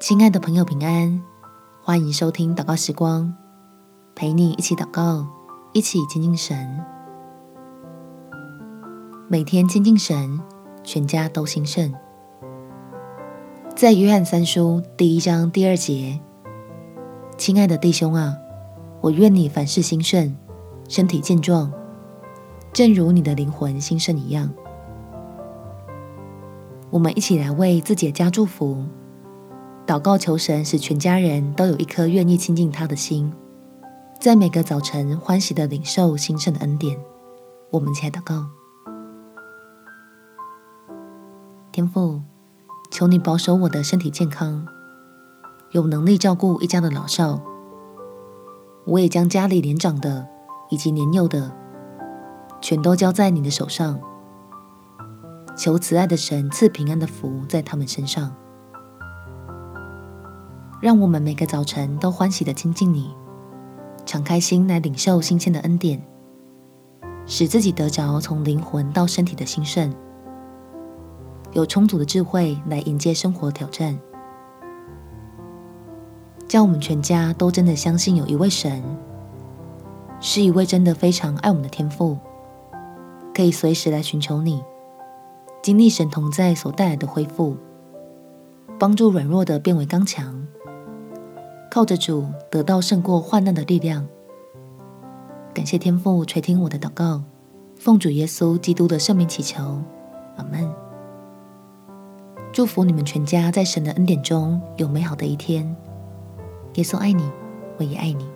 亲爱的朋友，平安！欢迎收听祷告时光，陪你一起祷告，一起亲近神。每天亲近神，全家都兴盛。在约翰三书第一章第二节，亲爱的弟兄啊，我愿你凡事兴盛，身体健壮，正如你的灵魂兴盛一样。我们一起来为自己的家祝福。祷告求神，使全家人都有一颗愿意亲近他的心，在每个早晨欢喜的领受新生的恩典。我们起来祷告，天父，求你保守我的身体健康，有能力照顾一家的老少。我也将家里年长的以及年幼的，全都交在你的手上。求慈爱的神赐平安的福在他们身上。让我们每个早晨都欢喜地亲近你，敞开心来领受新鲜的恩典，使自己得着从灵魂到身体的兴盛，有充足的智慧来迎接生活挑战。叫我们全家都真的相信有一位神，是一位真的非常爱我们的天父，可以随时来寻求你，经历神同在所带来的恢复，帮助软弱的变为刚强。靠着主得到胜过患难的力量。感谢天父垂听我的祷告，奉主耶稣基督的圣名祈求，阿门。祝福你们全家在神的恩典中有美好的一天。耶稣爱你，我也爱你。